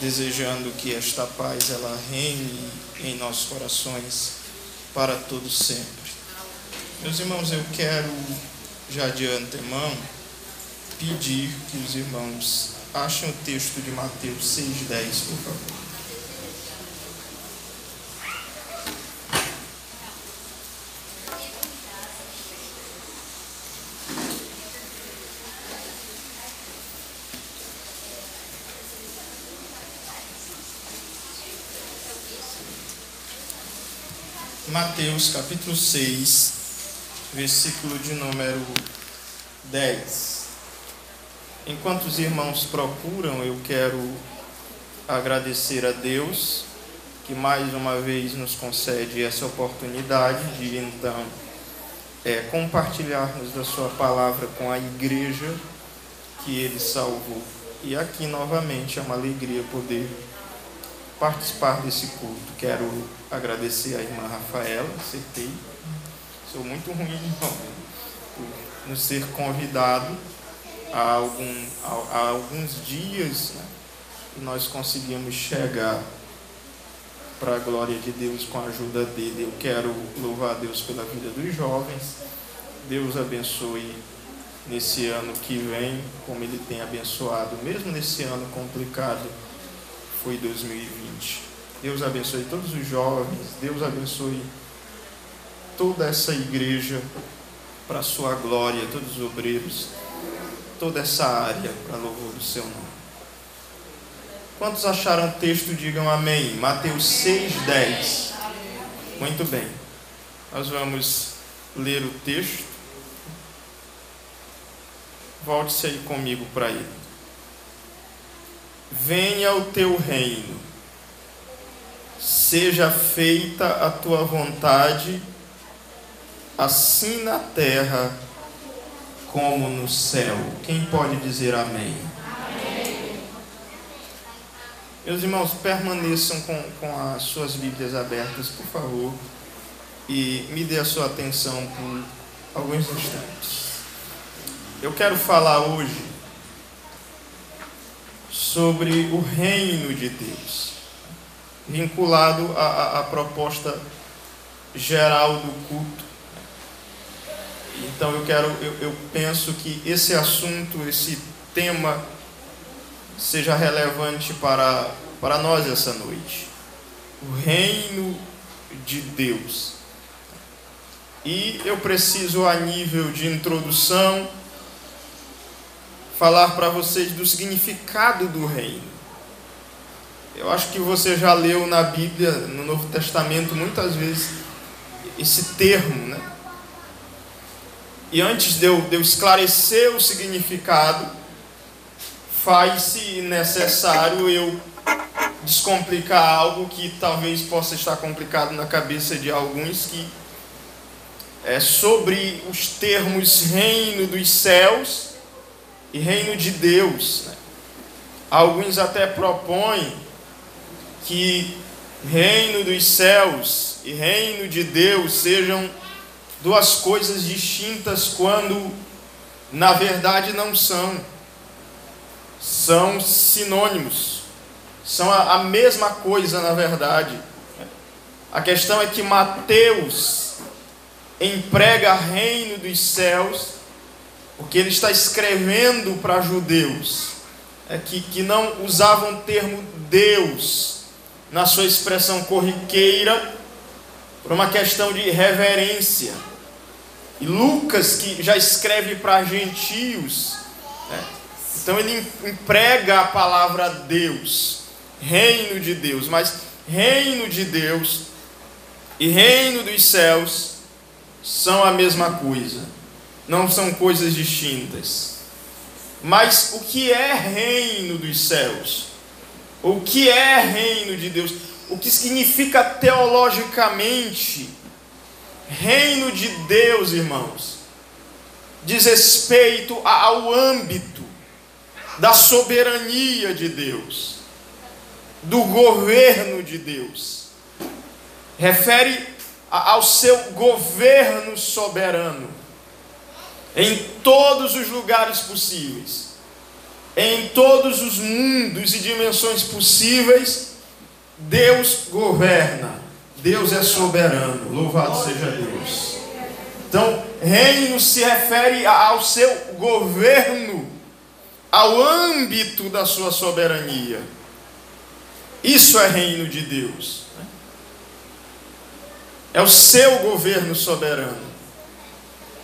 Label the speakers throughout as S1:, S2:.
S1: desejando que esta paz ela reine em nossos corações para todo sempre. Meus irmãos, eu quero já de antemão pedir que os irmãos achem o texto de Mateus 6:10, por favor. Mateus capítulo 6, versículo de número 10. Enquanto os irmãos procuram, eu quero agradecer a Deus que mais uma vez nos concede essa oportunidade de então é, compartilharmos da Sua palavra com a igreja que Ele salvou. E aqui novamente é uma alegria poder participar desse culto. Quero agradecer a irmã Rafaela, acertei. Sou muito ruim, irmão, por ser convidado há, algum, há, alguns dias né, nós conseguimos chegar para a glória de Deus com a ajuda dele. Eu quero louvar a Deus pela vida dos jovens. Deus abençoe nesse ano que vem, como ele tem abençoado, mesmo nesse ano complicado foi 2020. Deus abençoe todos os jovens, Deus abençoe toda essa igreja para a sua glória, todos os obreiros, toda essa área para louvor do seu nome. Quantos acharam o texto, digam amém. Mateus 6,10. Muito bem. Nós vamos ler o texto. Volte-se aí comigo para ele venha o teu reino, seja feita a tua vontade, assim na terra como no céu. Quem pode dizer amém? amém. Meus irmãos, permaneçam com, com as suas Bíblias abertas, por favor, e me dê a sua atenção por alguns instantes. Eu quero falar hoje sobre o reino de Deus, vinculado à, à, proposta geral do culto. Então eu quero, eu, eu penso que esse assunto, esse tema, seja relevante para, para nós essa noite. O reino de Deus. E eu preciso, a nível de introdução, falar para vocês do significado do reino. Eu acho que você já leu na Bíblia, no Novo Testamento, muitas vezes esse termo, né? E antes de eu, de eu esclarecer o significado, faz-se necessário eu descomplicar algo que talvez possa estar complicado na cabeça de alguns que é sobre os termos reino dos céus e reino de Deus. Né? Alguns até propõem que reino dos céus e reino de Deus sejam duas coisas distintas quando na verdade não são. São sinônimos. São a, a mesma coisa na verdade. A questão é que Mateus emprega reino dos céus porque ele está escrevendo para judeus é, que, que não usavam o termo Deus na sua expressão corriqueira, por uma questão de reverência. E Lucas, que já escreve para gentios, né, então ele emprega a palavra Deus, reino de Deus, mas reino de Deus e reino dos céus são a mesma coisa não são coisas distintas. Mas o que é reino dos céus? O que é reino de Deus? O que significa teologicamente reino de Deus, irmãos? Diz respeito ao âmbito da soberania de Deus, do governo de Deus. Refere ao seu governo soberano em todos os lugares possíveis. em todos os mundos e dimensões possíveis, Deus governa. Deus é soberano. Louvado seja Deus. Então, reino se refere ao seu governo, ao âmbito da sua soberania. Isso é reino de Deus. É o seu governo soberano.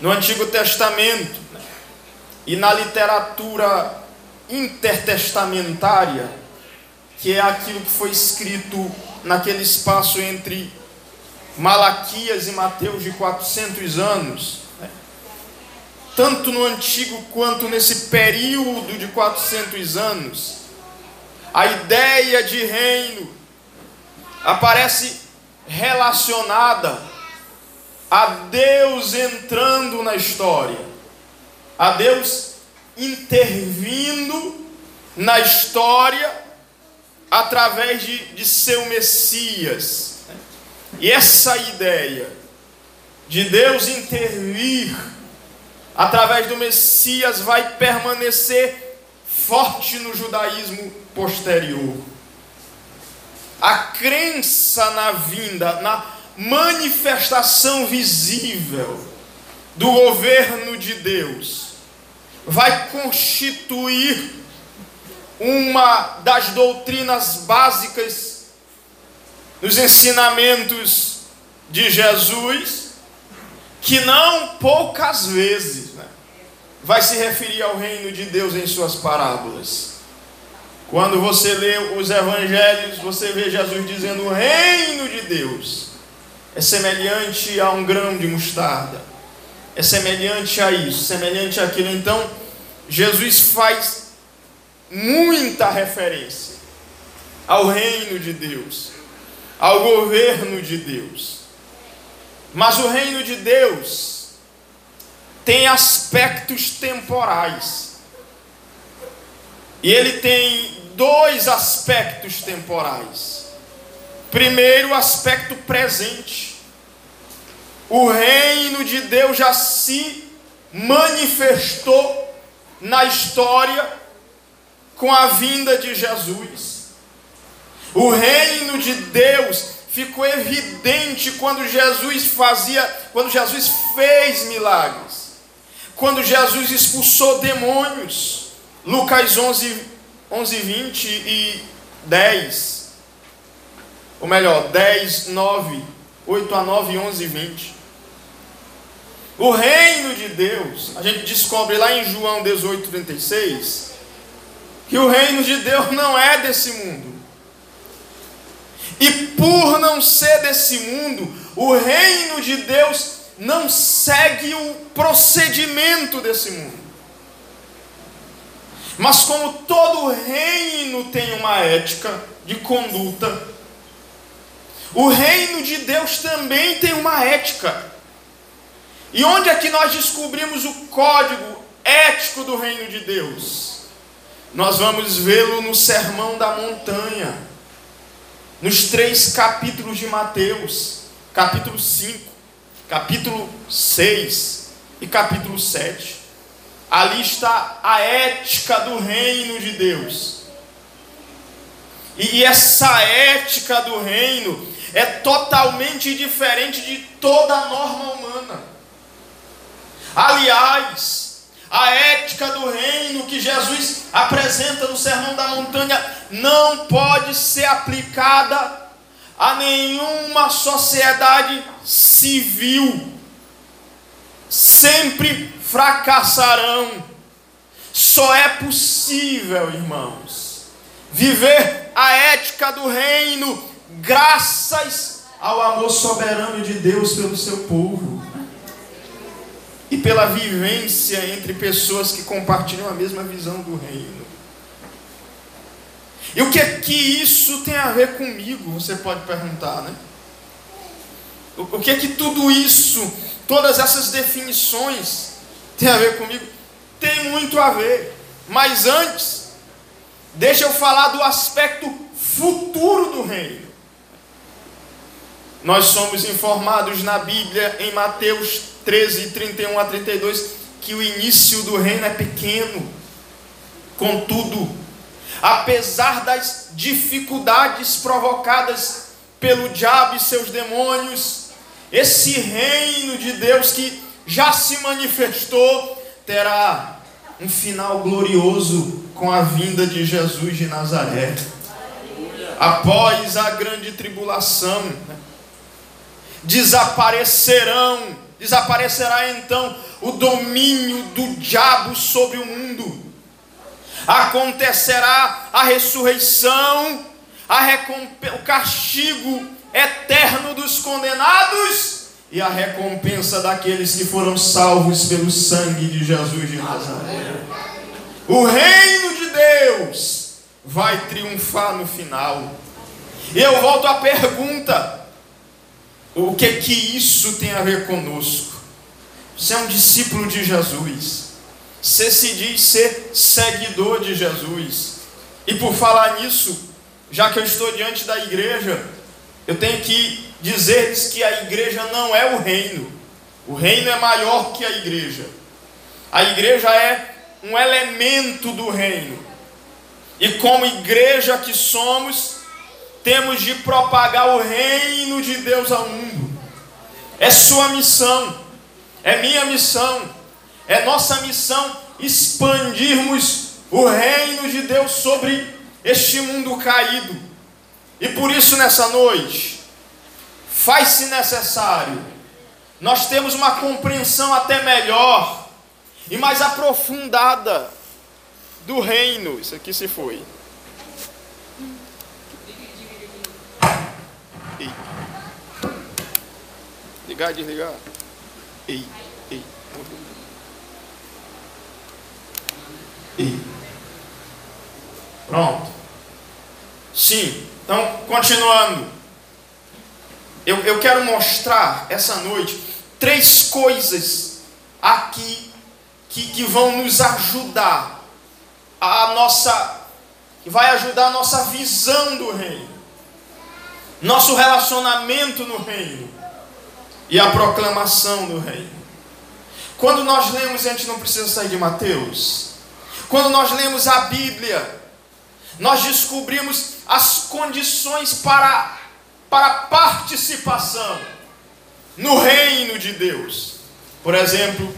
S1: No Antigo Testamento e na literatura intertestamentária, que é aquilo que foi escrito naquele espaço entre Malaquias e Mateus de 400 anos, né? tanto no Antigo quanto nesse período de 400 anos, a ideia de reino aparece relacionada a Deus entrando na história, a Deus intervindo na história através de, de seu Messias. E essa ideia de Deus intervir através do Messias vai permanecer forte no judaísmo posterior. A crença na vinda, na manifestação visível do governo de Deus vai constituir uma das doutrinas básicas nos ensinamentos de Jesus, que não poucas vezes né, vai se referir ao reino de Deus em suas parábolas. Quando você lê os evangelhos, você vê Jesus dizendo: o reino de Deus é semelhante a um grão de mostarda, é semelhante a isso, semelhante àquilo. Então, Jesus faz muita referência ao reino de Deus, ao governo de Deus. Mas o reino de Deus tem aspectos temporais. E ele tem dois aspectos temporais. Primeiro, aspecto presente. O reino de Deus já se manifestou na história com a vinda de Jesus. O reino de Deus ficou evidente quando Jesus fazia, quando Jesus fez milagres. Quando Jesus expulsou demônios. Lucas 11, 11 20 e 10 ou melhor, 10, 9, 8 a 9, 11 e 20. O reino de Deus, a gente descobre lá em João 18, 36, que o reino de Deus não é desse mundo. E por não ser desse mundo, o reino de Deus não segue o procedimento desse mundo. Mas como todo reino tem uma ética de conduta, o reino de Deus também tem uma ética. E onde é que nós descobrimos o código ético do reino de Deus? Nós vamos vê-lo no Sermão da Montanha, nos três capítulos de Mateus, capítulo 5, capítulo 6 e capítulo 7. Ali está a ética do reino de Deus. E essa ética do reino é totalmente diferente de toda a norma humana. Aliás, a ética do reino que Jesus apresenta no Sermão da Montanha não pode ser aplicada a nenhuma sociedade civil. Sempre fracassarão. Só é possível, irmãos, viver a ética do reino graças ao amor soberano de Deus pelo seu povo e pela vivência entre pessoas que compartilham a mesma visão do reino. E o que é que isso tem a ver comigo? Você pode perguntar, né? O que é que tudo isso, todas essas definições, tem a ver comigo? Tem muito a ver. Mas antes, deixa eu falar do aspecto futuro do reino. Nós somos informados na Bíblia, em Mateus 13, 31 a 32, que o início do reino é pequeno. Contudo, apesar das dificuldades provocadas pelo diabo e seus demônios, esse reino de Deus que já se manifestou terá um final glorioso com a vinda de Jesus de Nazaré. Após a grande tribulação, né? Desaparecerão, desaparecerá então o domínio do diabo sobre o mundo. Acontecerá a ressurreição, a o castigo eterno dos condenados e a recompensa daqueles que foram salvos pelo sangue de Jesus de Nazaré. O reino de Deus vai triunfar no final. E eu volto à pergunta: o que que isso tem a ver conosco? Você é um discípulo de Jesus. Você se diz ser seguidor de Jesus. E por falar nisso, já que eu estou diante da igreja, eu tenho que dizer-lhes que a igreja não é o reino. O reino é maior que a igreja. A igreja é um elemento do reino. E como igreja que somos, temos de propagar o reino de Deus ao mundo. É sua missão, é minha missão, é nossa missão expandirmos o reino de Deus sobre este mundo caído. E por isso, nessa noite, faz-se necessário nós temos uma compreensão até melhor e mais aprofundada do reino. Isso aqui se foi. Ligar, desligar. Ei, ei. Ei. Pronto. Sim. Então, continuando. Eu, eu quero mostrar essa noite três coisas aqui que, que vão nos ajudar a nossa que vai ajudar a nossa visão do reino, nosso relacionamento no reino e a proclamação do reino. Quando nós lemos, a gente não precisa sair de Mateus. Quando nós lemos a Bíblia, nós descobrimos as condições para, para participação no reino de Deus. Por exemplo,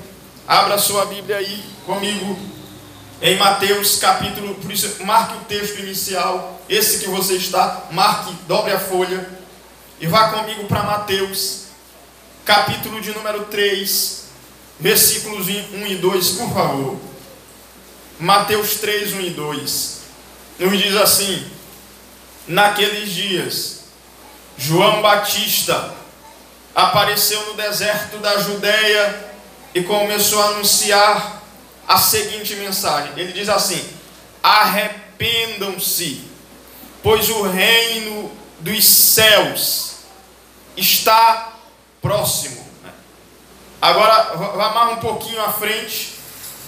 S1: abra sua Bíblia aí comigo em Mateus capítulo, por isso marque o texto inicial, esse que você está, marque, dobre a folha e vá comigo para Mateus, capítulo de número 3, versículos 1 e 2, por favor. Mateus 3, 1 e 2. Nos diz assim: Naqueles dias, João Batista apareceu no deserto da Judéia e começou a anunciar a seguinte mensagem. Ele diz assim: Arrependam-se, pois o reino dos céus está próximo. Agora, vamos um pouquinho à frente,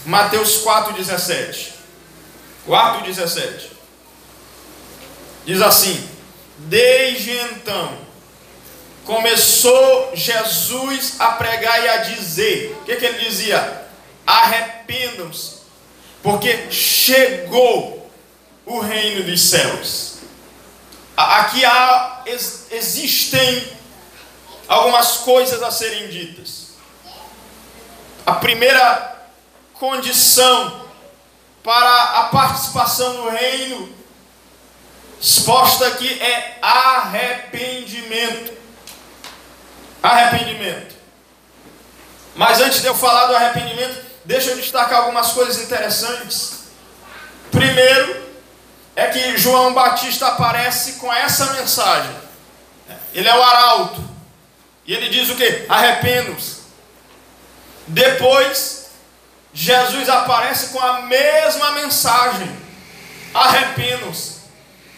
S1: Mateus 4,17. 4,17. Diz assim: Desde então, começou Jesus a pregar e a dizer: O que, que ele dizia? arrependam-se, porque chegou o reino dos céus. Aqui há, existem algumas coisas a serem ditas. A primeira condição para a participação no reino exposta aqui é arrependimento. Arrependimento. Mas antes de eu falar do arrependimento, deixa eu destacar algumas coisas interessantes. Primeiro, é que João Batista aparece com essa mensagem. Ele é o arauto. E ele diz o que? Arrependo-se. Depois, Jesus aparece com a mesma mensagem. Arrependam-se.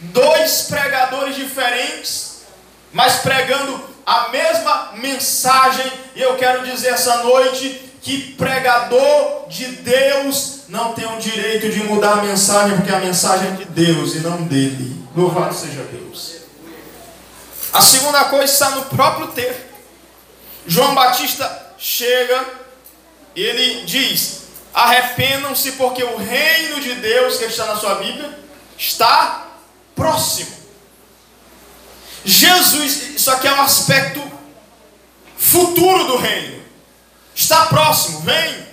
S1: Dois pregadores diferentes, mas pregando a mesma mensagem. E eu quero dizer essa noite que pregador de Deus não tem o direito de mudar a mensagem, porque a mensagem é de Deus e não dele. Louvado seja Deus. A segunda coisa está no próprio texto. João Batista chega ele diz: Arrependam-se, porque o reino de Deus que está na sua Bíblia está próximo. Jesus, isso aqui é um aspecto futuro do reino. Está próximo, vem.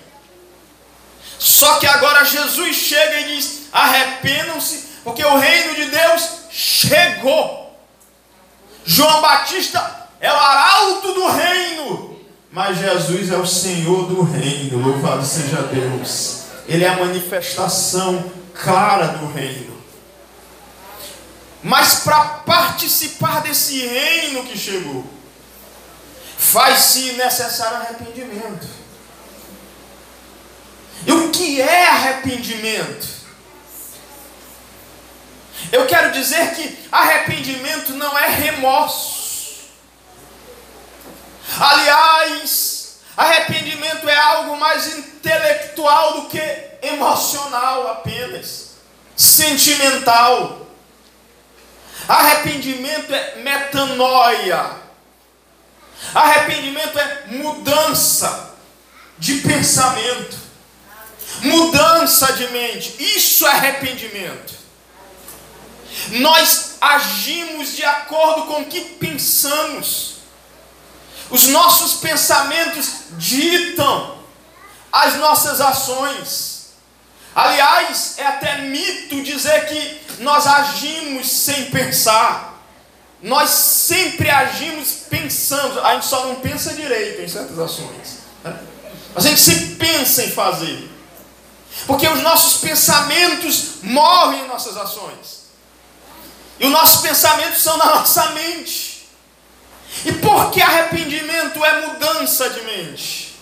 S1: Só que agora Jesus chega e diz: arrependam-se, porque o reino de Deus chegou. João Batista é o arauto do reino, mas Jesus é o Senhor do reino. Louvado seja Deus. Ele é a manifestação clara do reino. Mas para participar desse reino que chegou, faz-se necessário arrependimento. E o que é arrependimento? Eu quero dizer que arrependimento não é remorso. Aliás, arrependimento é algo mais intelectual do que emocional apenas, sentimental. Arrependimento é metanoia. Arrependimento é mudança de pensamento, mudança de mente. Isso é arrependimento. Nós agimos de acordo com o que pensamos. Os nossos pensamentos ditam as nossas ações. Aliás, é até mito dizer que nós agimos sem pensar. Nós sempre agimos pensando, a gente só não pensa direito em certas ações. Né? A gente se pensa em fazer. Porque os nossos pensamentos movem nossas ações. E os nossos pensamentos são na nossa mente. E por que arrependimento é mudança de mente?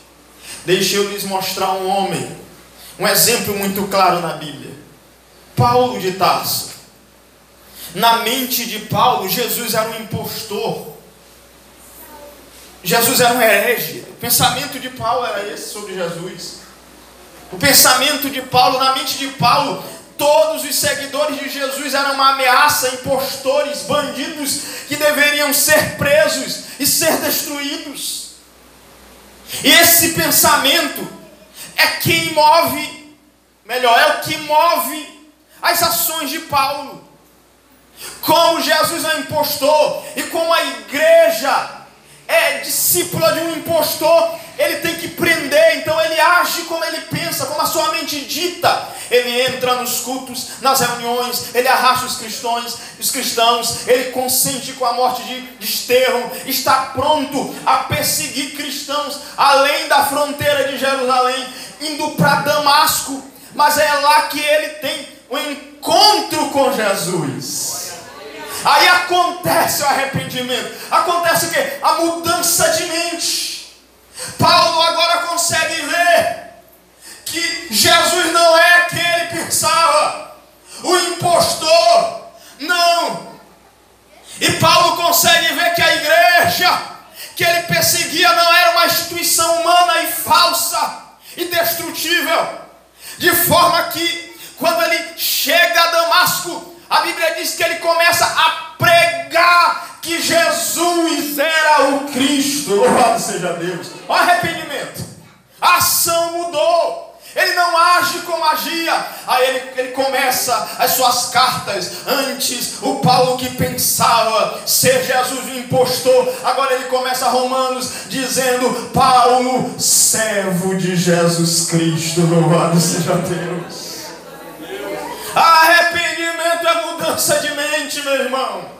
S1: Deixe eu lhes mostrar um homem um exemplo muito claro na Bíblia. Paulo de Tarso. Na mente de Paulo, Jesus era um impostor. Jesus era um herege. O pensamento de Paulo era esse sobre Jesus. O pensamento de Paulo, na mente de Paulo, todos os seguidores de Jesus eram uma ameaça, impostores, bandidos que deveriam ser presos e ser destruídos. E esse pensamento é quem move, melhor, é o que move as ações de Paulo. Como Jesus é impostor e como a igreja é discípula de um impostor, ele tem que prender, então ele age como ele pensa, como a sua mente dita. Ele entra nos cultos, nas reuniões, ele arrasta os cristãos, os cristãos, ele consente com a morte de, de Estevão, está pronto a perseguir cristãos além da fronteira de Jerusalém, indo para Damasco, mas é lá que ele tem o um encontro com Jesus. Aí acontece o arrependimento. Acontece o quê? A mudança de mente. Paulo agora consegue ver que Jesus não é quem ele pensava. O impostor. Não. E Paulo consegue ver que a igreja que ele perseguia não era uma instituição humana e falsa e destrutível. De forma que, quando ele chega a Damasco, a Bíblia diz que ele começa a pregar que Jesus era o Cristo. Louvado seja Deus. O arrependimento. A ação mudou. Ele não age como agia. Aí ele, ele começa as suas cartas. Antes, o Paulo que pensava ser Jesus o impostor. Agora ele começa Romanos dizendo: Paulo, servo de Jesus Cristo. Louvado seja Deus. Arrependimento é mudança de mente, meu irmão.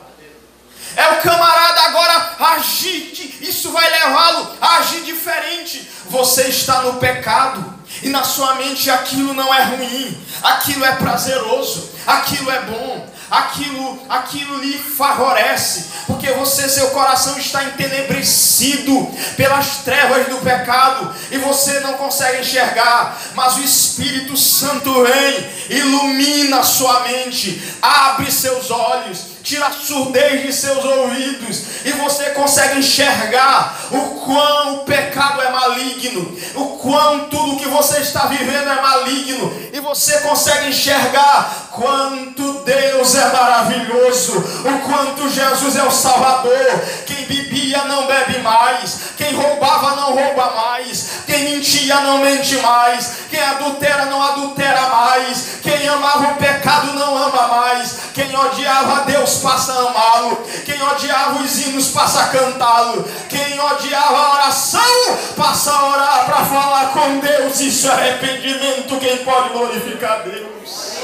S1: É o camarada agora agir, isso vai levá-lo a agir diferente. Você está no pecado e na sua mente aquilo não é ruim, aquilo é prazeroso, aquilo é bom, aquilo, aquilo lhe favorece, porque você, seu coração está entenebrecido pelas trevas do pecado e você não consegue enxergar, mas o Espírito Santo vem, ilumina sua mente, abre seus olhos tira a surdez de seus ouvidos e você consegue enxergar o quão o pecado é maligno, o quão tudo que você está vivendo é maligno e você consegue enxergar quanto Deus é maravilhoso, o quanto Jesus é o Salvador. Bebia não bebe mais, quem roubava não rouba mais, quem mentia não mente mais, quem adultera não adultera mais, quem amava o pecado não ama mais, quem odiava Deus passa a amá-lo, quem odiava os hinos passa a cantá-lo, quem odiava a oração passa a orar para falar com Deus. Isso é arrependimento. Quem pode glorificar Deus?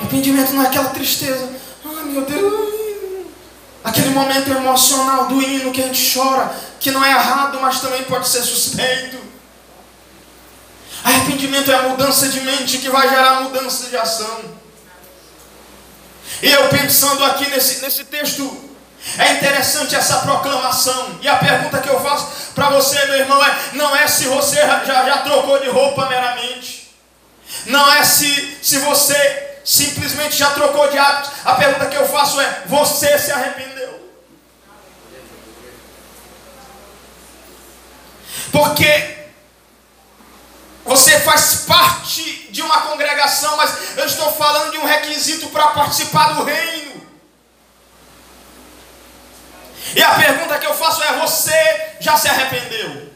S1: Arrependimento não é aquela tristeza. Meu Deus. Aquele momento emocional do hino que a gente chora, que não é errado, mas também pode ser suspeito. Arrependimento é a mudança de mente que vai gerar mudança de ação. E eu pensando aqui nesse, nesse texto, é interessante essa proclamação. E a pergunta que eu faço para você, meu irmão, é: não é se você já, já trocou de roupa meramente. Não é se, se você simplesmente já trocou de hábitos. A pergunta que eu faço é: você se arrependeu? Porque você faz parte de uma congregação, mas eu estou falando de um requisito para participar do reino. E a pergunta que eu faço é: você já se arrependeu?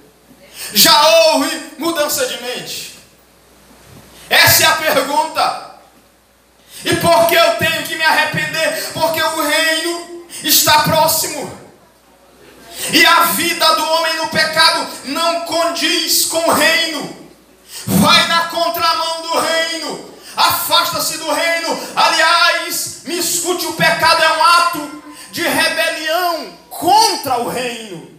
S1: Já houve mudança de mente? Essa é a pergunta. E por que eu tenho que me arrepender? Porque o reino está próximo. E a vida do homem no pecado não condiz com o reino. Vai na contramão do reino. Afasta-se do reino. Aliás, me escute: o pecado é um ato de rebelião contra o reino.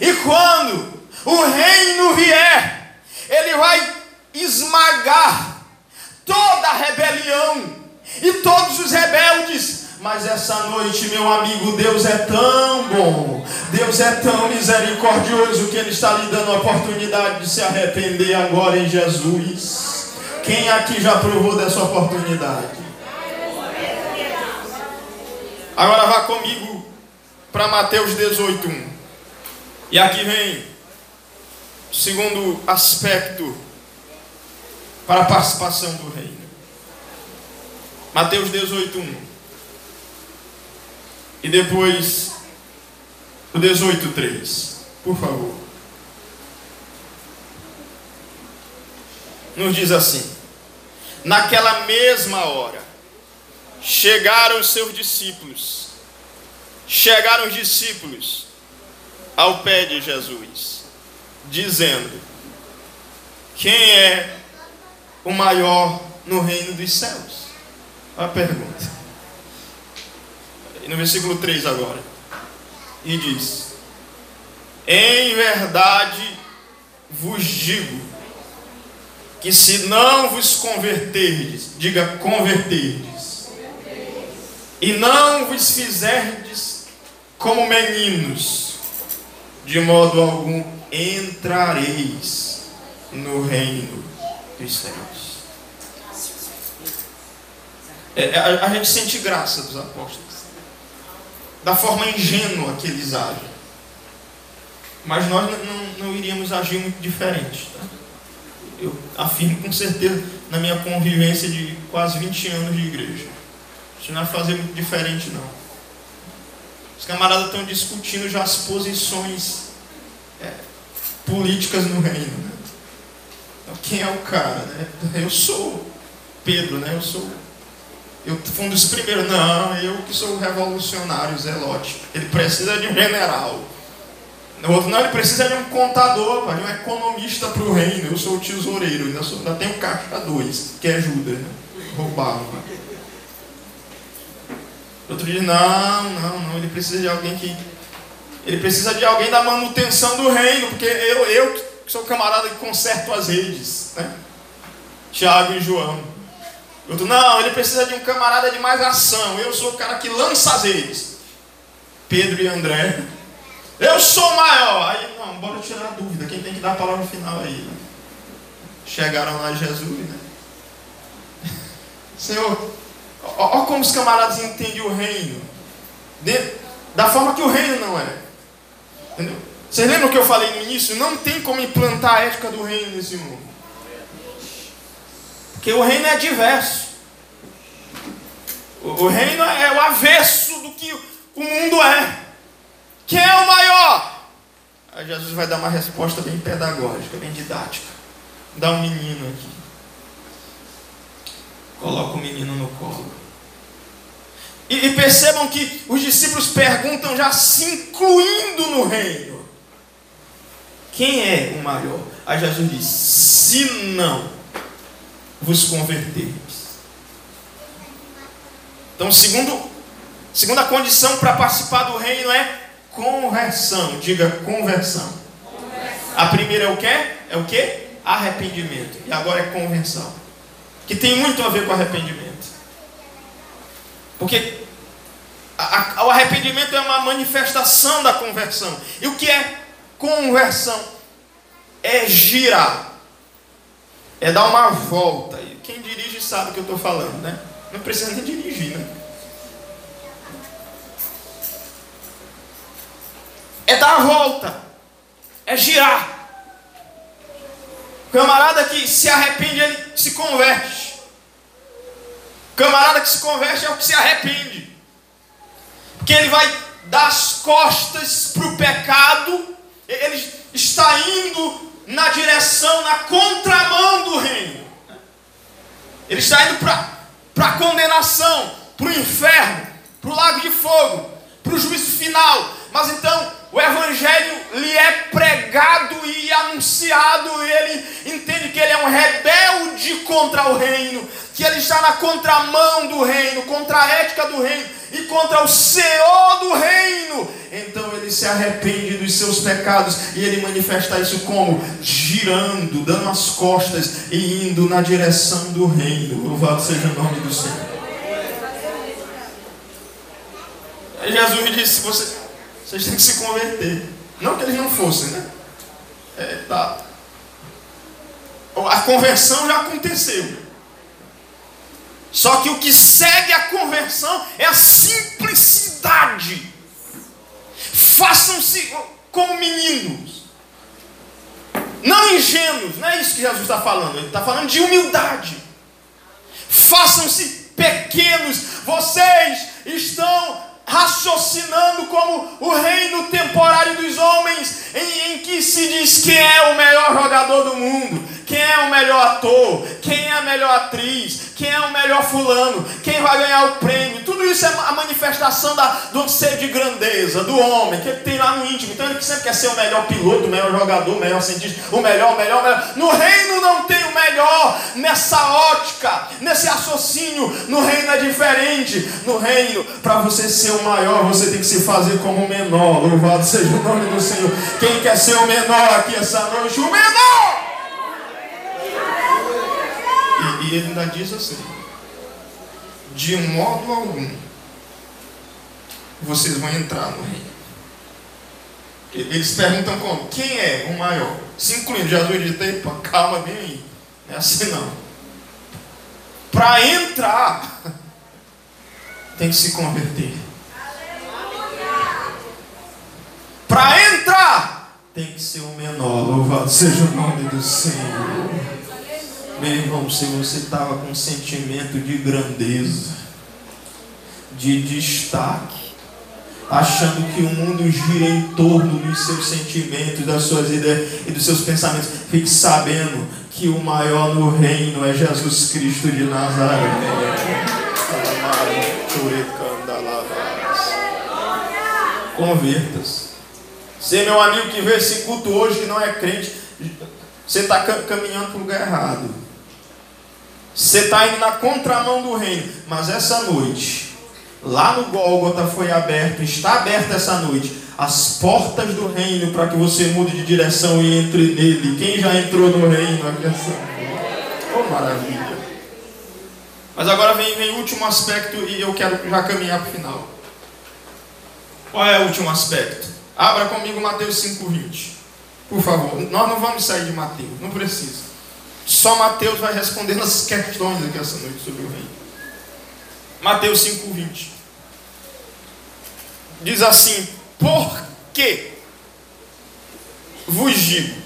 S1: E quando o reino vier, ele vai esmagar toda a rebelião e todos os rebeldes. Mas essa noite, meu amigo, Deus é tão bom, Deus é tão misericordioso que Ele está lhe dando a oportunidade de se arrepender agora em Jesus. Quem aqui já provou dessa oportunidade? Agora vá comigo para Mateus 18. E aqui vem o segundo aspecto para a participação do reino. Mateus 18, 1. E depois o 18, 3. Por favor. Nos diz assim: Naquela mesma hora, chegaram os seus discípulos. Chegaram os discípulos ao pé de Jesus, dizendo: Quem é o maior no reino dos céus? A pergunta. No versículo 3 agora. E diz: Em verdade vos digo que se não vos converterdes, diga converterdes, e não vos fizerdes como meninos, de modo algum entrareis no reino dos céus. É, é, a, a gente sente graça dos apóstolos, da forma ingênua que eles agem. Mas nós não, não, iríamos agir muito diferente. Tá? Eu afirmo com certeza na minha convivência de quase 20 anos de igreja. Gente não vai fazer muito diferente, não. Os camaradas estão discutindo já as posições é, políticas no reino. Né? Então, quem é o cara? Né? Eu sou Pedro, né? eu sou eu fui um dos primeiros. Não, eu que sou revolucionário, Zelote. Ele precisa de um general. O outro, não, ele precisa de um contador, de um economista para o reino. Eu sou o tesoureiro, ainda, sou, ainda tenho caixa dois, que Judas, né? Roubava. Outro diz, não, não, não, ele precisa de alguém que. Ele precisa de alguém da manutenção do reino, porque eu, eu que sou camarada que conserto as redes. Né? Tiago e João. Outro, não, ele precisa de um camarada de mais ação. Eu sou o cara que lança as redes. Pedro e André. Eu sou maior. Aí, não, bora tirar a dúvida. Quem tem que dar a palavra final aí? Né? Chegaram lá Jesus, né? Senhor, olha como os camaradas entendem o reino. De, da forma que o reino não é. Entendeu? Vocês lembram o que eu falei no início? Não tem como implantar a ética do reino nesse mundo. Porque o reino é diverso. O reino é o avesso do que o mundo é. Quem é o maior? Aí Jesus vai dar uma resposta bem pedagógica, bem didática. Dá um menino aqui. Coloca o menino no colo. E, e percebam que os discípulos perguntam já se incluindo no reino. Quem é o maior? Aí Jesus diz: se não vos converterdes. Então, segundo, segunda condição para participar do reino é conversão. Diga conversão. conversão. A primeira é o que? É o que? Arrependimento. E agora é conversão. Que tem muito a ver com arrependimento. Porque a, a, o arrependimento é uma manifestação da conversão. E o que é conversão? É girar. É dar uma volta. E quem dirige sabe o que eu estou falando, né? Não precisa nem dirigir, né? É dar a volta. É girar. Camarada que se arrepende, ele se converte. Camarada que se converte é o que se arrepende. Porque ele vai dar as costas para o pecado, ele está indo na direção, na contramão do reino. Ele está indo para a condenação, para o inferno, para o lago de fogo, para o juízo final. Mas então o evangelho lhe é pregado e anunciado, e ele entende que ele é um rebelde contra o reino, que ele está na contramão do reino, contra a ética do reino e contra o Senhor do reino. Então ele se arrepende dos seus pecados e ele manifesta isso como girando, dando as costas e indo na direção do reino. Louvado seja o nome do Senhor. Jesus disse: você, vocês têm que se converter. Não que eles não fossem, né? É, tá. A conversão já aconteceu. Só que o que segue a conversão é a simplicidade. Façam-se como meninos. Não ingênuos, não é isso que Jesus está falando. Ele está falando de humildade. Façam-se pequenos. Vocês estão raciocinando como o reino temporário dos homens, em, em, que se diz quem é o melhor jogador do mundo, quem é o melhor ator, quem é a melhor atriz, quem é o melhor fulano, quem vai ganhar o prêmio. Tudo isso é a manifestação da, do anseio de grandeza do homem, que ele tem lá no íntimo. Então ele sempre quer ser o melhor piloto, o melhor jogador, o melhor cientista, o melhor, o melhor, o melhor. No reino não tem o melhor nessa ótica, nesse raciocínio. No reino é diferente. No reino, para você ser o maior, você tem que se fazer como o menor. Louvado seja o nome do Senhor. Quem quer ser o menor aqui essa noite? O menor! E, e ele ainda diz assim: de modo algum vocês vão entrar no reino. Eles perguntam como? Quem é o maior? Se incluindo Jesus diz, epa, calma bem aí. Não é assim não. Para entrar, tem que se converter. Para entrar, tem que ser o menor. Louvado seja o nome do Senhor. Meu irmão, se você estava com um sentimento de grandeza, de destaque, achando que o mundo gira em torno dos seus sentimentos, das suas ideias e dos seus pensamentos, fique sabendo que o maior no reino é Jesus Cristo de Nazaré. Converta-se. Você, meu amigo que vê esse culto hoje que não é crente, você está caminhando para o lugar errado. Você está indo na contramão do reino. Mas essa noite, lá no Gólgota foi aberto, está aberta essa noite, as portas do reino para que você mude de direção e entre nele. Quem já entrou no reino? Oh, maravilha. Mas agora vem, vem o último aspecto e eu quero já caminhar para o final. Qual é o último aspecto? Abra comigo Mateus 5,20. Por favor. Nós não vamos sair de Mateus, não precisa. Só Mateus vai respondendo as questões aqui essa noite sobre o reino. Mateus 5,20. Diz assim: Por que vos digo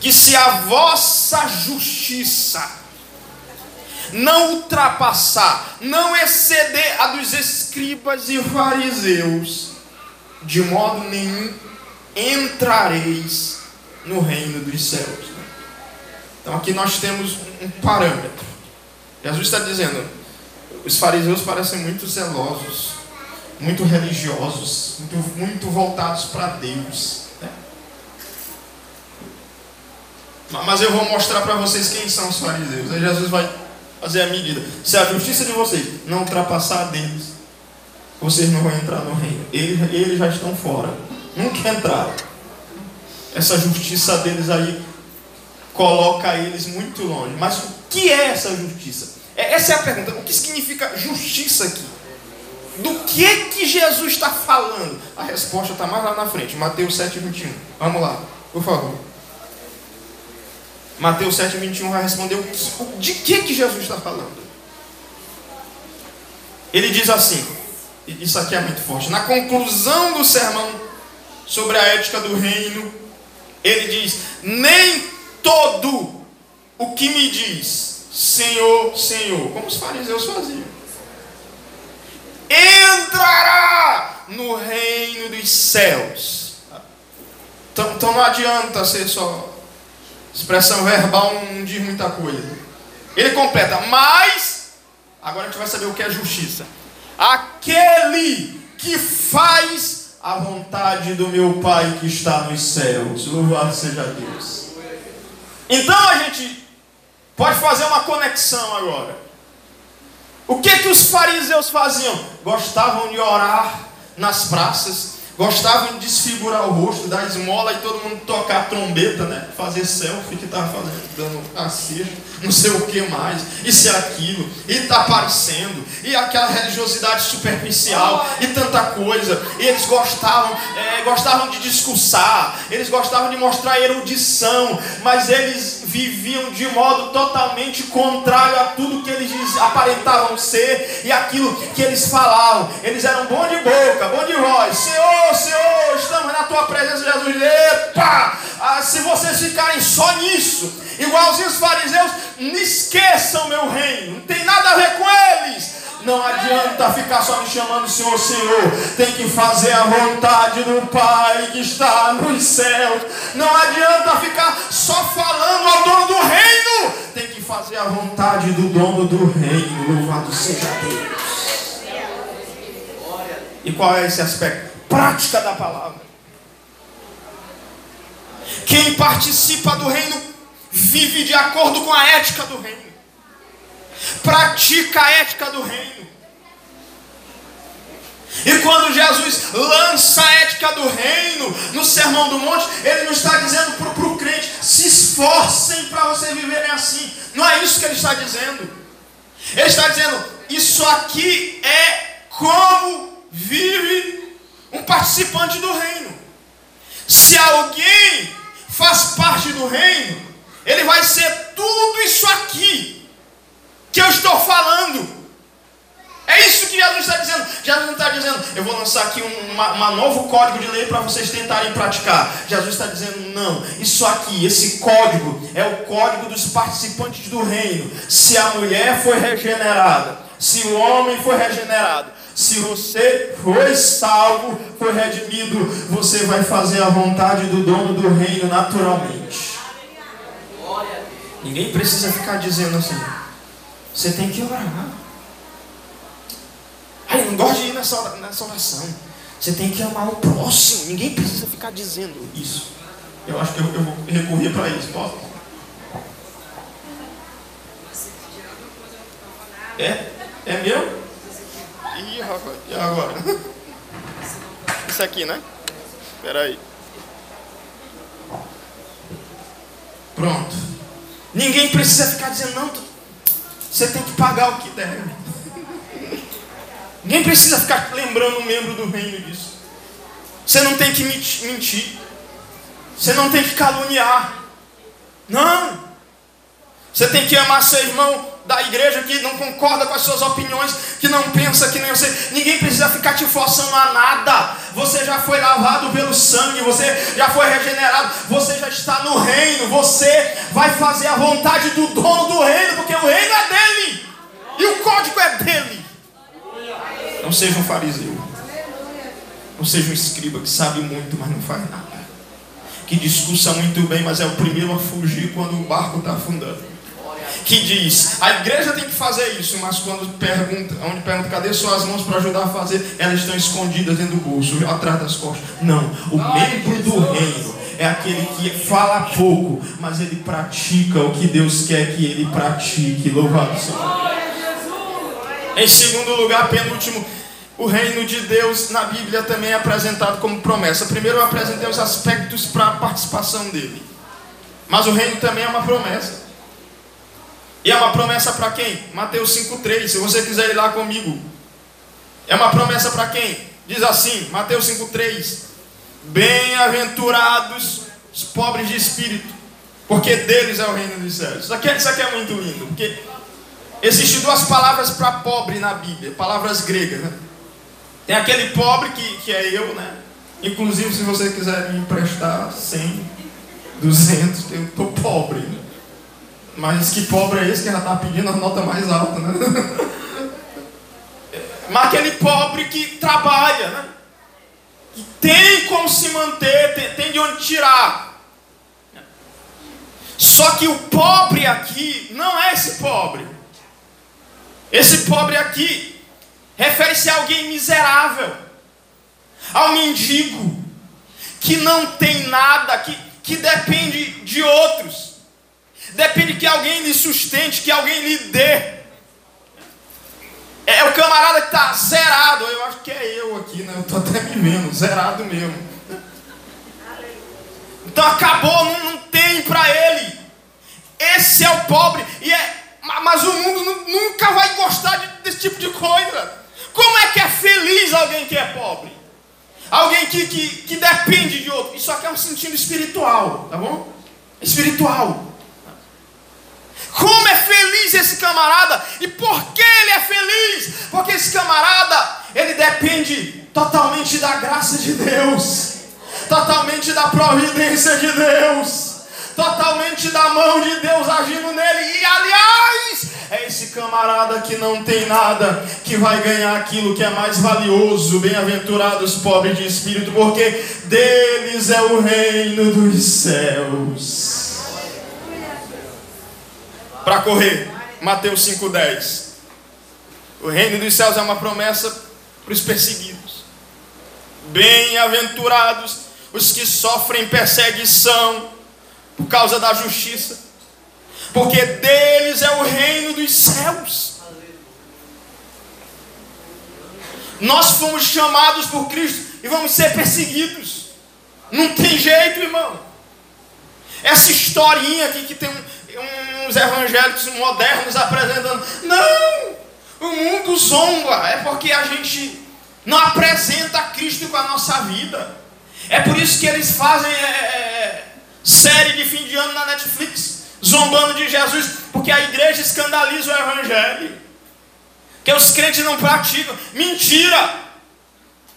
S1: que se a vossa justiça não ultrapassar, não exceder a dos escribas e fariseus, de modo nenhum entrareis no reino dos céus. Então aqui nós temos um parâmetro. Jesus está dizendo: os fariseus parecem muito zelosos, muito religiosos, muito, muito voltados para Deus. Né? Mas eu vou mostrar para vocês quem são os fariseus. Aí Jesus vai fazer a medida. Se a justiça de vocês não ultrapassar a deles, vocês não vão entrar no reino. Eles, eles já estão fora. Nunca entraram. Essa justiça deles aí coloca eles muito longe. Mas o que é essa justiça? É, essa é a pergunta. O que significa justiça aqui? Do que é que Jesus está falando? A resposta está mais lá na frente. Mateus 7, 21. Vamos lá, por favor. Mateus 7, 21 vai responder de que, que Jesus está falando. Ele diz assim, isso aqui é muito forte. Na conclusão do sermão sobre a ética do reino, ele diz: Nem todo o que me diz Senhor, Senhor, como os fariseus faziam, entrará no reino dos céus. Então, então não adianta ser só expressão verbal, não diz muita coisa. Ele completa, mas, agora a gente vai saber o que é justiça. Aquele que faz a vontade do meu Pai que está nos céus. Louvado seja Deus. Então a gente pode fazer uma conexão agora. O que que os fariseus faziam? Gostavam de orar nas praças, gostavam de desfigurar o rosto, dar esmola e todo mundo tocar trombeta, né? Fazer selfie que estava fazendo, dando assista, não sei o que mais, isso e aquilo, e tá aparecendo, e aquela religiosidade superficial, e tanta coisa. E eles gostavam, é, gostavam de discursar, eles gostavam de mostrar erudição, mas eles viviam de modo totalmente contrário a tudo que eles aparentavam ser e aquilo que eles falavam. Eles eram bom de boca, bom de voz. Senhor, Senhor, estamos na tua presença, Jesus. Epa! Ah, se vocês ficarem só nisso, igualzinho os fariseus, não esqueçam meu reino. Não tem nada a ver com eles. Não adianta ficar só me chamando Senhor, Senhor. Tem que fazer a vontade do Pai que está nos céus. Não adianta ficar só falando ao dono do reino. Tem que fazer a vontade do dono do reino. Louvado seja Deus. E qual é esse aspecto? Prática da palavra. Quem participa do reino vive de acordo com a ética do reino pratica a ética do reino. E quando Jesus lança a ética do reino no Sermão do Monte, ele não está dizendo para o crente: se esforcem para você viverem assim. Não é isso que ele está dizendo. Ele está dizendo: isso aqui é como vive um participante do reino. Se alguém faz parte do reino, ele vai ser tudo isso aqui que eu estou falando. É isso que Jesus está dizendo. Jesus não está dizendo, eu vou lançar aqui um uma, novo código de lei para vocês tentarem praticar. Jesus está dizendo, não, isso aqui, esse código, é o código dos participantes do reino. Se a mulher foi regenerada, se o homem foi regenerado, se você foi salvo, foi redimido, você vai fazer a vontade do dono do reino naturalmente. Ninguém precisa ficar dizendo assim. Você tem que orar. Ai, não gosto de ir nessa, nessa oração. Você tem que amar o próximo. Ninguém precisa ficar dizendo isso. Eu acho que eu, eu vou recorrer para isso. Posso? É? É meu? Ih, rapaz. E agora? Isso aqui, né? Espera aí. Pronto. Ninguém precisa ficar dizendo, não, você tem que pagar o que deve. Ninguém precisa ficar lembrando um membro do reino disso. Você não tem que mentir. Você não tem que caluniar. Não. Você tem que amar seu irmão da igreja que não concorda com as suas opiniões, que não pensa que nem você. Ninguém precisa ficar te forçando a nada você já foi lavado pelo sangue, você já foi regenerado, você já está no reino, você vai fazer a vontade do dono do reino, porque o reino é dele e o código é dele. Não seja um fariseu, não seja um escriba que sabe muito, mas não faz nada, que discursa muito bem, mas é o primeiro a fugir quando o barco está afundando que diz: a igreja tem que fazer isso, mas quando pergunta, onde pergunta, cadê suas mãos para ajudar a fazer, elas estão escondidas dentro do bolso, atrás das costas. Não, o membro do reino é aquele que fala pouco, mas ele pratica o que Deus quer que ele pratique. Louvado seja. Em segundo lugar, penúltimo, o reino de Deus na Bíblia também é apresentado como promessa. Primeiro eu apresentei os aspectos para a participação dele. Mas o reino também é uma promessa. E é uma promessa para quem? Mateus 5,3. Se você quiser ir lá comigo. É uma promessa para quem? Diz assim, Mateus 5,3. Bem-aventurados os pobres de espírito, porque deles é o reino dos céus. Isso aqui, é, isso aqui é muito lindo, porque existem duas palavras para pobre na Bíblia, palavras gregas. Né? Tem aquele pobre que, que é eu, né? Inclusive, se você quiser me emprestar 100, 200, eu estou pobre. Né? Mas que pobre é esse que já está pedindo a nota mais alta, né? Mas aquele pobre que trabalha, né? Que tem como se manter, tem, tem de onde tirar. Só que o pobre aqui não é esse pobre. Esse pobre aqui refere-se a alguém miserável, ao mendigo, que não tem nada, que, que depende de outros. Depende que alguém lhe sustente, que alguém lhe dê. É o camarada que está zerado. Eu acho que é eu aqui, né? Eu estou até me vendo, zerado mesmo. Então acabou, não, não tem para ele. Esse é o pobre. E é, mas o mundo nunca vai gostar de, desse tipo de coisa. Como é que é feliz alguém que é pobre? Alguém que, que, que depende de outro. Isso aqui é um sentido espiritual, tá bom? Espiritual. Como é feliz esse camarada? E por que ele é feliz? Porque esse camarada, ele depende totalmente da graça de Deus, totalmente da providência de Deus, totalmente da mão de Deus agindo nele. E aliás, é esse camarada que não tem nada que vai ganhar aquilo que é mais valioso. Bem-aventurados pobres de espírito, porque deles é o reino dos céus para correr. Mateus 5,10. O reino dos céus é uma promessa para os perseguidos. Bem-aventurados os que sofrem perseguição por causa da justiça, porque deles é o reino dos céus. Nós fomos chamados por Cristo e vamos ser perseguidos. Não tem jeito, irmão. Essa historinha aqui que tem um, uns evangélicos modernos apresentando. Não! O mundo zomba, é porque a gente não apresenta Cristo com a nossa vida. É por isso que eles fazem é, é, é, série de fim de ano na Netflix, zombando de Jesus, porque a igreja escandaliza o evangelho. Que os crentes não praticam. Mentira!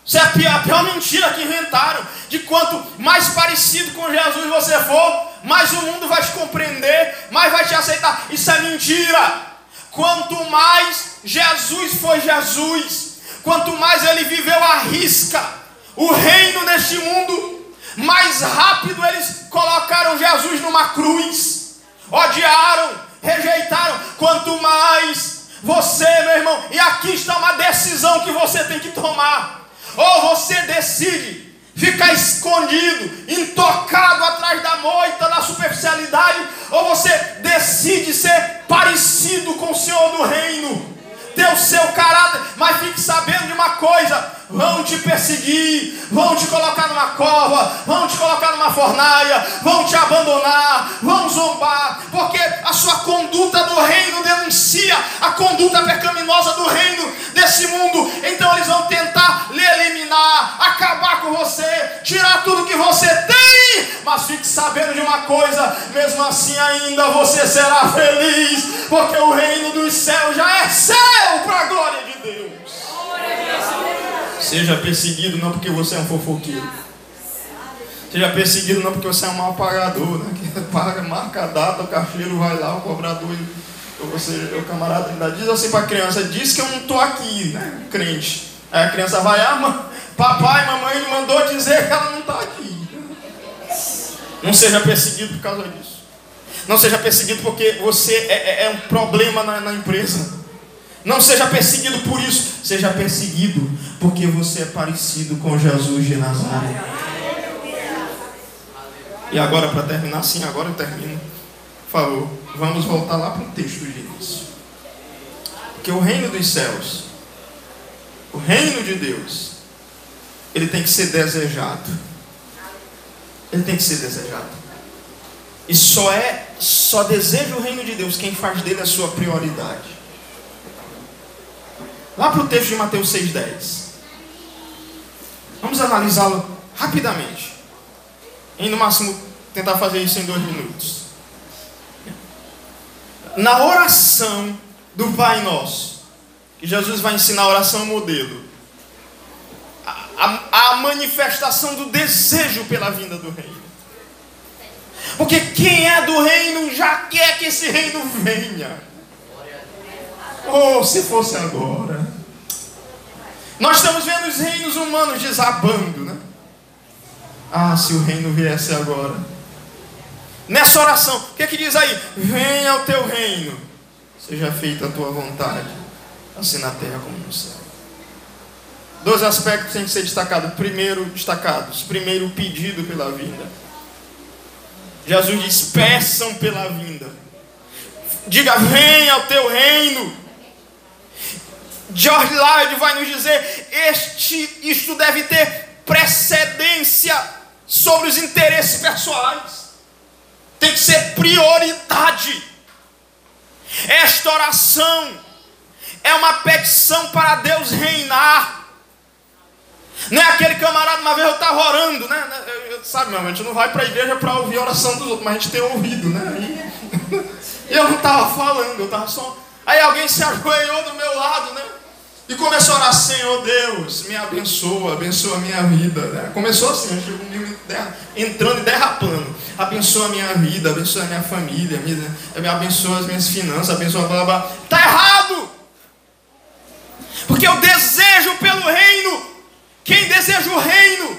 S1: Isso é a pior, a pior mentira que inventaram. De quanto mais parecido com Jesus você for, mais o mundo vai te compreender, mais vai te aceitar. Isso é mentira. Quanto mais Jesus foi Jesus, quanto mais ele viveu a risca o reino neste mundo, mais rápido eles colocaram Jesus numa cruz, odiaram, rejeitaram. Quanto mais você, meu irmão, e aqui está uma decisão que você tem que tomar. Ou você decide ficar escondido, intocado atrás da moita, da superficialidade, ou você decide ser parecido com o Senhor do reino, ter o seu caráter, mas fique sabendo de uma coisa: vão te perseguir, vão te colocar numa cova, vão te colocar numa fornalha, vão te abandonar, vão zombar, porque a sua conduta do reino denuncia a conduta pecaminosa do reino desse mundo. Então eles vão tentar lhe eliminar, acabar com você, tirar tudo que você tem, mas fique sabendo de uma coisa: mesmo assim, ainda você será feliz, porque o reino dos céus já é céu para a glória de Deus. Seja perseguido não porque você é um fofoqueiro. Seja perseguido não porque você é um mal pagador, né? Que paga, marca a data, o caixeiro vai lá, o cobrador, ou você, o camarada ainda diz assim para a criança, diz que eu não estou aqui, né? Crente. Aí a criança vai, ah, papai, mamãe mandou dizer que ela não está aqui. Não seja perseguido por causa disso. Não seja perseguido porque você é, é, é um problema na, na empresa. Não seja perseguido por isso. Seja perseguido porque você é parecido com Jesus de Nazaré. E agora, para terminar, sim, agora eu termino. Favor, vamos voltar lá para o texto de início. Porque o reino dos céus, o reino de Deus, ele tem que ser desejado. Ele tem que ser desejado. E só é, só deseja o reino de Deus quem faz dele a sua prioridade. Lá para o texto de Mateus 6,10. Vamos analisá-lo rapidamente. Em no máximo tentar fazer isso em dois minutos. Na oração do Pai Nosso, que Jesus vai ensinar a oração modelo, a, a, a manifestação do desejo pela vinda do reino. Porque quem é do reino já quer que esse reino venha. Oh, se fosse agora. Nós estamos vendo os reinos humanos desabando, né? Ah, se o reino viesse agora. Nessa oração, o que é que diz aí? Venha o teu reino, seja feita a tua vontade, assim na terra como no céu. Dois aspectos têm que ser destacados. Primeiro, destacados. Primeiro, o pedido pela vinda. Jesus diz: peçam pela vinda. Diga, venha ao teu reino. George Lloyd vai nos dizer: este, isto deve ter precedência sobre os interesses pessoais. Tem que ser prioridade. Esta oração é uma petição para Deus reinar. Não é aquele camarada, uma vez eu estava orando, né? Sabe, meu, a gente não vai para a igreja para ouvir a oração dos outros, mas a gente tem ouvido, né? E eu não estava falando, eu estava só. Aí alguém se ajoelhou do meu lado, né? E começou a orar, Senhor Deus, me abençoa, abençoa a minha vida. Né? Começou assim, chegou entrando e derrapando. Abençoa a minha vida, abençoa a minha família, me abençoa as minhas finanças, abençoa blá blá. Está errado! Porque eu desejo pelo reino. Quem deseja o reino,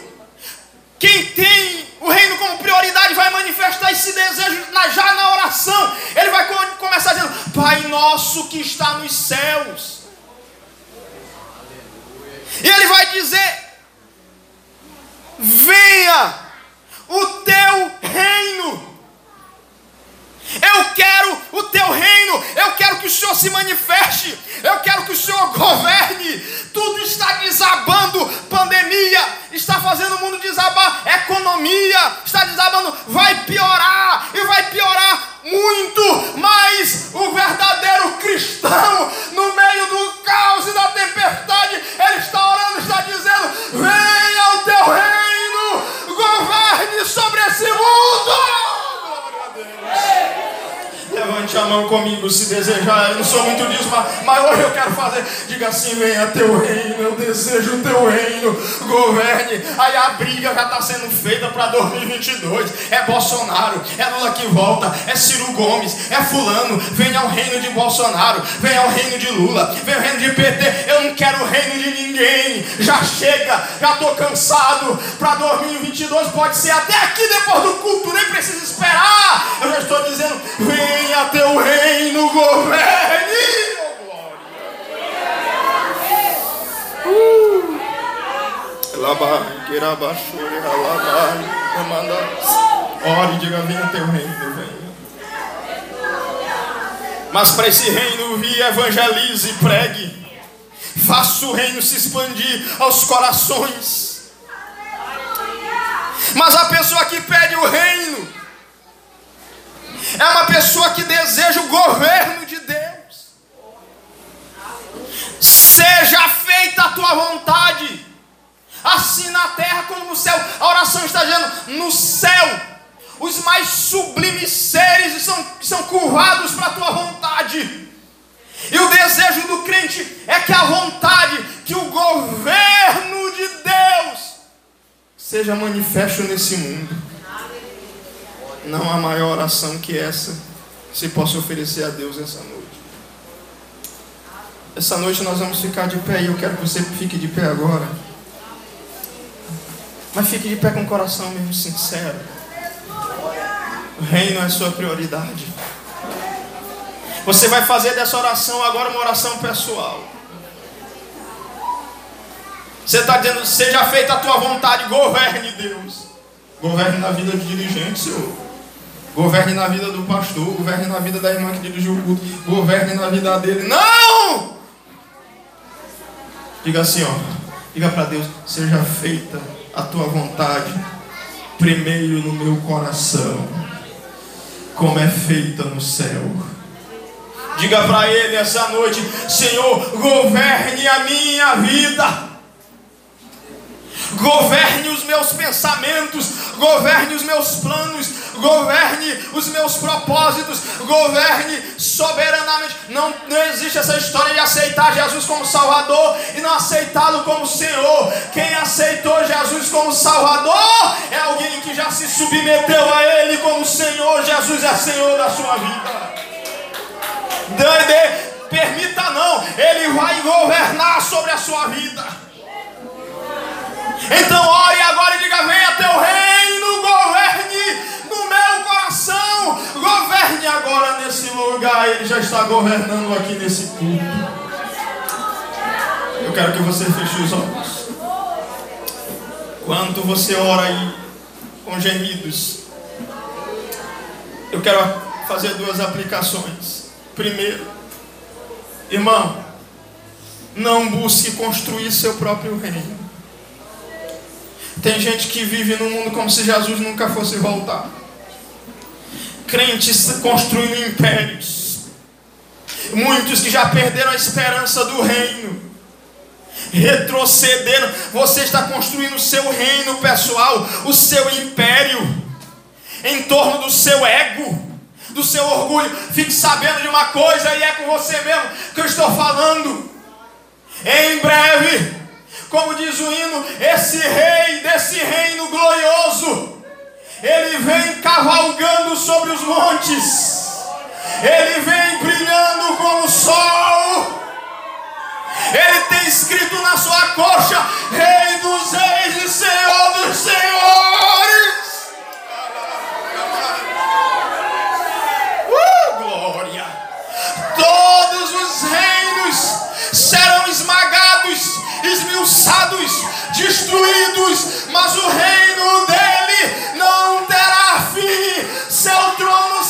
S1: quem tem o reino como prioridade, vai manifestar esse desejo já na oração. Ele vai começar dizendo: Pai nosso que está nos céus e ele vai dizer: Venha o teu reino. Eu quero o teu reino, eu quero que o Senhor se manifeste, eu quero que o Senhor governe. Tudo está desabando, pandemia está fazendo o mundo desabar, economia está desabando, vai piorar e vai piorar muito, mas o verdadeiro cristão, no meio do caos e da tempestade, ele a mão comigo se desejar. Eu não sou muito disso, mas, mas hoje eu quero fazer. Diga assim: venha teu reino, eu desejo o teu reino, governe. Aí a briga já está sendo feita para 2022. É Bolsonaro, é Lula que volta, é Ciro Gomes, é Fulano. Venha ao reino de Bolsonaro, venha ao reino de Lula, venha ao reino de PT. Eu não quero o reino de ninguém. Já chega, já estou cansado. Para 2022 pode ser até aqui depois do culto, nem precisa esperar. Eu já estou dizendo: venha venha teu reino, governe. Ore e diga: Venha teu reino, venha. Mas para esse reino vir, evangelize pregue. Faça o reino se expandir aos corações. Mas a pessoa que pede o reino, é uma pessoa que deseja o governo de Deus. Seja feita a tua vontade, assim na terra como no céu. A oração está dizendo: no céu, os mais sublimes seres são, são curvados para a tua vontade. E o desejo do crente é que a vontade, que o governo de Deus seja manifesto nesse mundo. Não há maior oração que essa que se possa oferecer a Deus essa noite. Essa noite nós vamos ficar de pé e eu quero que você fique de pé agora. Mas fique de pé com o coração mesmo sincero. O reino é sua prioridade. Você vai fazer dessa oração agora uma oração pessoal. Você está dizendo, seja feita a tua vontade, governe Deus. Governe na vida do dirigente, Senhor. Governe na vida do pastor, governe na vida da irmã que dirige o culto, governe na vida dele. Não! Diga assim, ó. Diga para Deus, seja feita a tua vontade primeiro no meu coração, como é feita no céu. Diga para ele essa noite, Senhor, governe a minha vida governe os meus pensamentos, governe os meus planos, governe os meus propósitos, governe soberanamente. Não, não existe essa história de aceitar Jesus como Salvador e não aceitá-lo como Senhor. Quem aceitou Jesus como Salvador é alguém que já se submeteu a Ele como Senhor. Jesus é Senhor da sua vida. Dande, permita não, Ele vai governar sobre a sua vida. Então ore agora e diga: venha teu reino, governe no meu coração, governe agora nesse lugar. Ele já está governando aqui nesse culto. Eu quero que você feche os olhos. Quando você ora aí com gemidos, eu quero fazer duas aplicações. Primeiro, irmão, não busque construir seu próprio reino. Tem gente que vive no mundo como se Jesus nunca fosse voltar. Crentes construindo impérios. Muitos que já perderam a esperança do reino. Retrocederam. Você está construindo o seu reino pessoal, o seu império, em torno do seu ego do seu orgulho. Fique sabendo de uma coisa e é com você mesmo que eu estou falando. Em breve como diz o hino, esse rei desse reino glorioso, ele vem cavalgando sobre os montes, ele vem brilhando como o sol. Ele tem escrito na sua coxa: Rei dos Reis e Senhor dos Senhores. Uh, glória! Todos os reinos serão esmagados esmiuçados, destruídos, mas o reino dele não terá fim, seu trono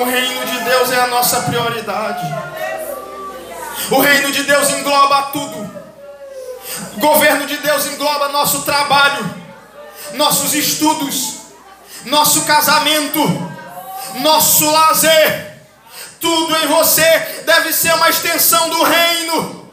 S1: O reino de Deus é a nossa prioridade. O reino de Deus engloba tudo. O governo de Deus engloba nosso trabalho, nossos estudos, nosso casamento, nosso lazer. Tudo em você deve ser uma extensão do reino.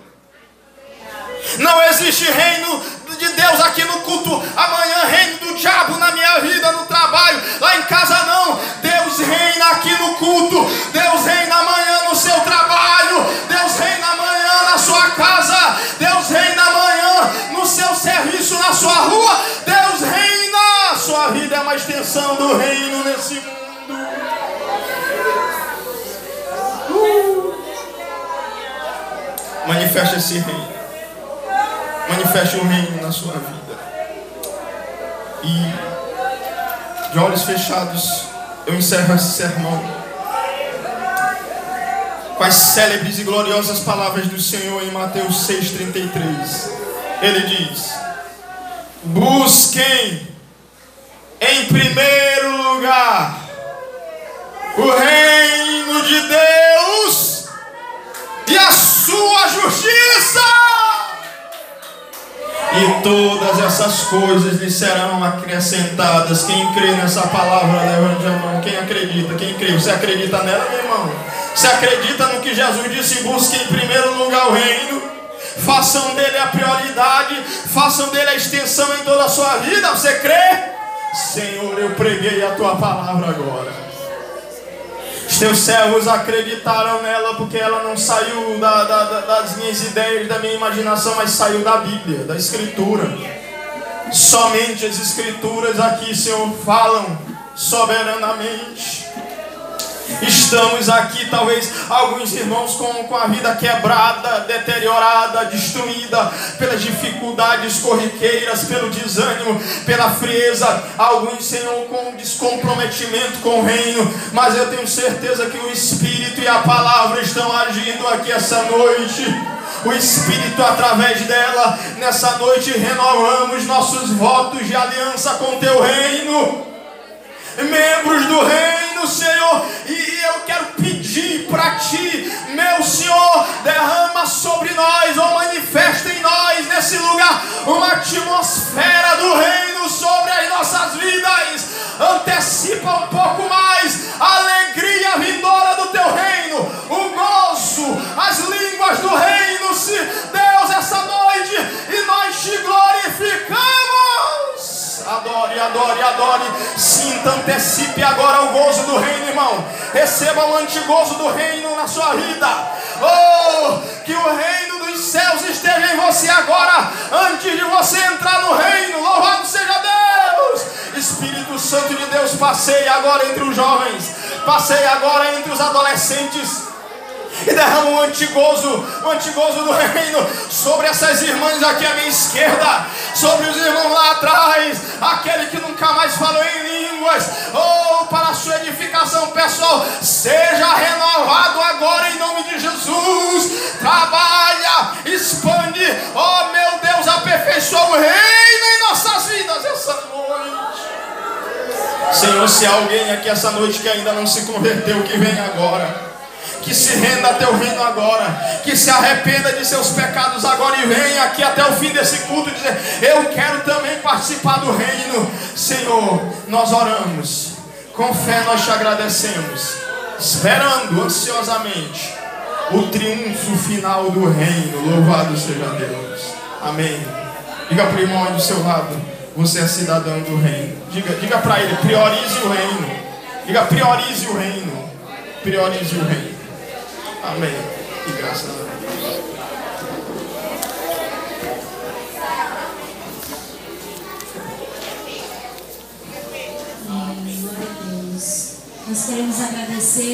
S1: Não existe reino de Deus aqui no culto, amanhã reino do diabo na minha vida, no trabalho, lá em casa não. Deus reina aqui no culto, Deus reina amanhã no seu trabalho, Deus reina amanhã na sua casa, Deus reina amanhã no seu serviço, na sua rua, Deus reina. Sua vida é uma extensão do reino nesse mundo. Uh. Manifesta esse reino. Manifeste o reino na sua vida. E de olhos fechados, eu encerro esse sermão com as célebres e gloriosas palavras do Senhor em Mateus 6,33. Ele diz: Busquem em primeiro lugar o reino de Deus e a sua justiça e todas essas coisas lhe serão acrescentadas. Quem crê nessa palavra, levante a mão. Quem acredita? Quem crê? Você acredita nela, meu irmão? Você acredita no que Jesus disse? Busque em primeiro lugar o reino. Façam dele a prioridade, façam dele a extensão em toda a sua vida. Você crê? Senhor, eu preguei a tua palavra agora. Os teus servos acreditaram nela porque ela não saiu da, da, das minhas ideias, da minha imaginação, mas saiu da Bíblia, da Escritura. Somente as Escrituras aqui, Senhor, falam soberanamente. Estamos aqui, talvez alguns irmãos com, com a vida quebrada, deteriorada, destruída pelas dificuldades corriqueiras, pelo desânimo, pela frieza. Alguns, Senhor, com descomprometimento com o reino. Mas eu tenho certeza que o Espírito e a palavra estão agindo aqui essa noite o Espírito através dela. Nessa noite renovamos nossos votos de aliança com teu reino membros do reino, Senhor, e eu quero pedir para ti, meu Senhor, derrama sobre nós ou manifesta em nós nesse lugar uma atmosfera do reino sobre as nossas vidas. Antecipa um pouco mais a alegria vindoura do teu reino, o gozo, as línguas do reino, se Deus essa noite e nós Antecipe agora o gozo do reino, irmão. Receba o antigozo do reino na sua vida. Oh, que o reino dos céus esteja em você agora, antes de você entrar no reino. Louvado seja Deus. Espírito Santo de Deus, passei agora entre os jovens, passei agora entre os adolescentes e derrama um antigozo, um antigozo do reino sobre essas irmãs aqui à minha esquerda, sobre os irmãos lá atrás, aquele que nunca mais falou em línguas, ou oh, para a sua edificação pessoal, seja renovado agora em nome de Jesus. Trabalha, expande, oh meu Deus, aperfeiçoa o reino em nossas vidas essa noite. Senhor, se há alguém aqui essa noite que ainda não se converteu, que vem agora que se renda a teu reino agora, que se arrependa de seus pecados agora e venha aqui até o fim desse culto dizer: Eu quero também participar do reino. Senhor, nós oramos, com fé nós te agradecemos, esperando ansiosamente o triunfo final do reino. Louvado seja Deus. Amém. Diga para o irmão aí do seu lado: Você é cidadão do reino. Diga, diga para ele: priorize o reino. Diga, priorize o reino. Priorize o reino. Amém. E graças a Deus.
S2: Amém. Deus. Nós queremos agradecer.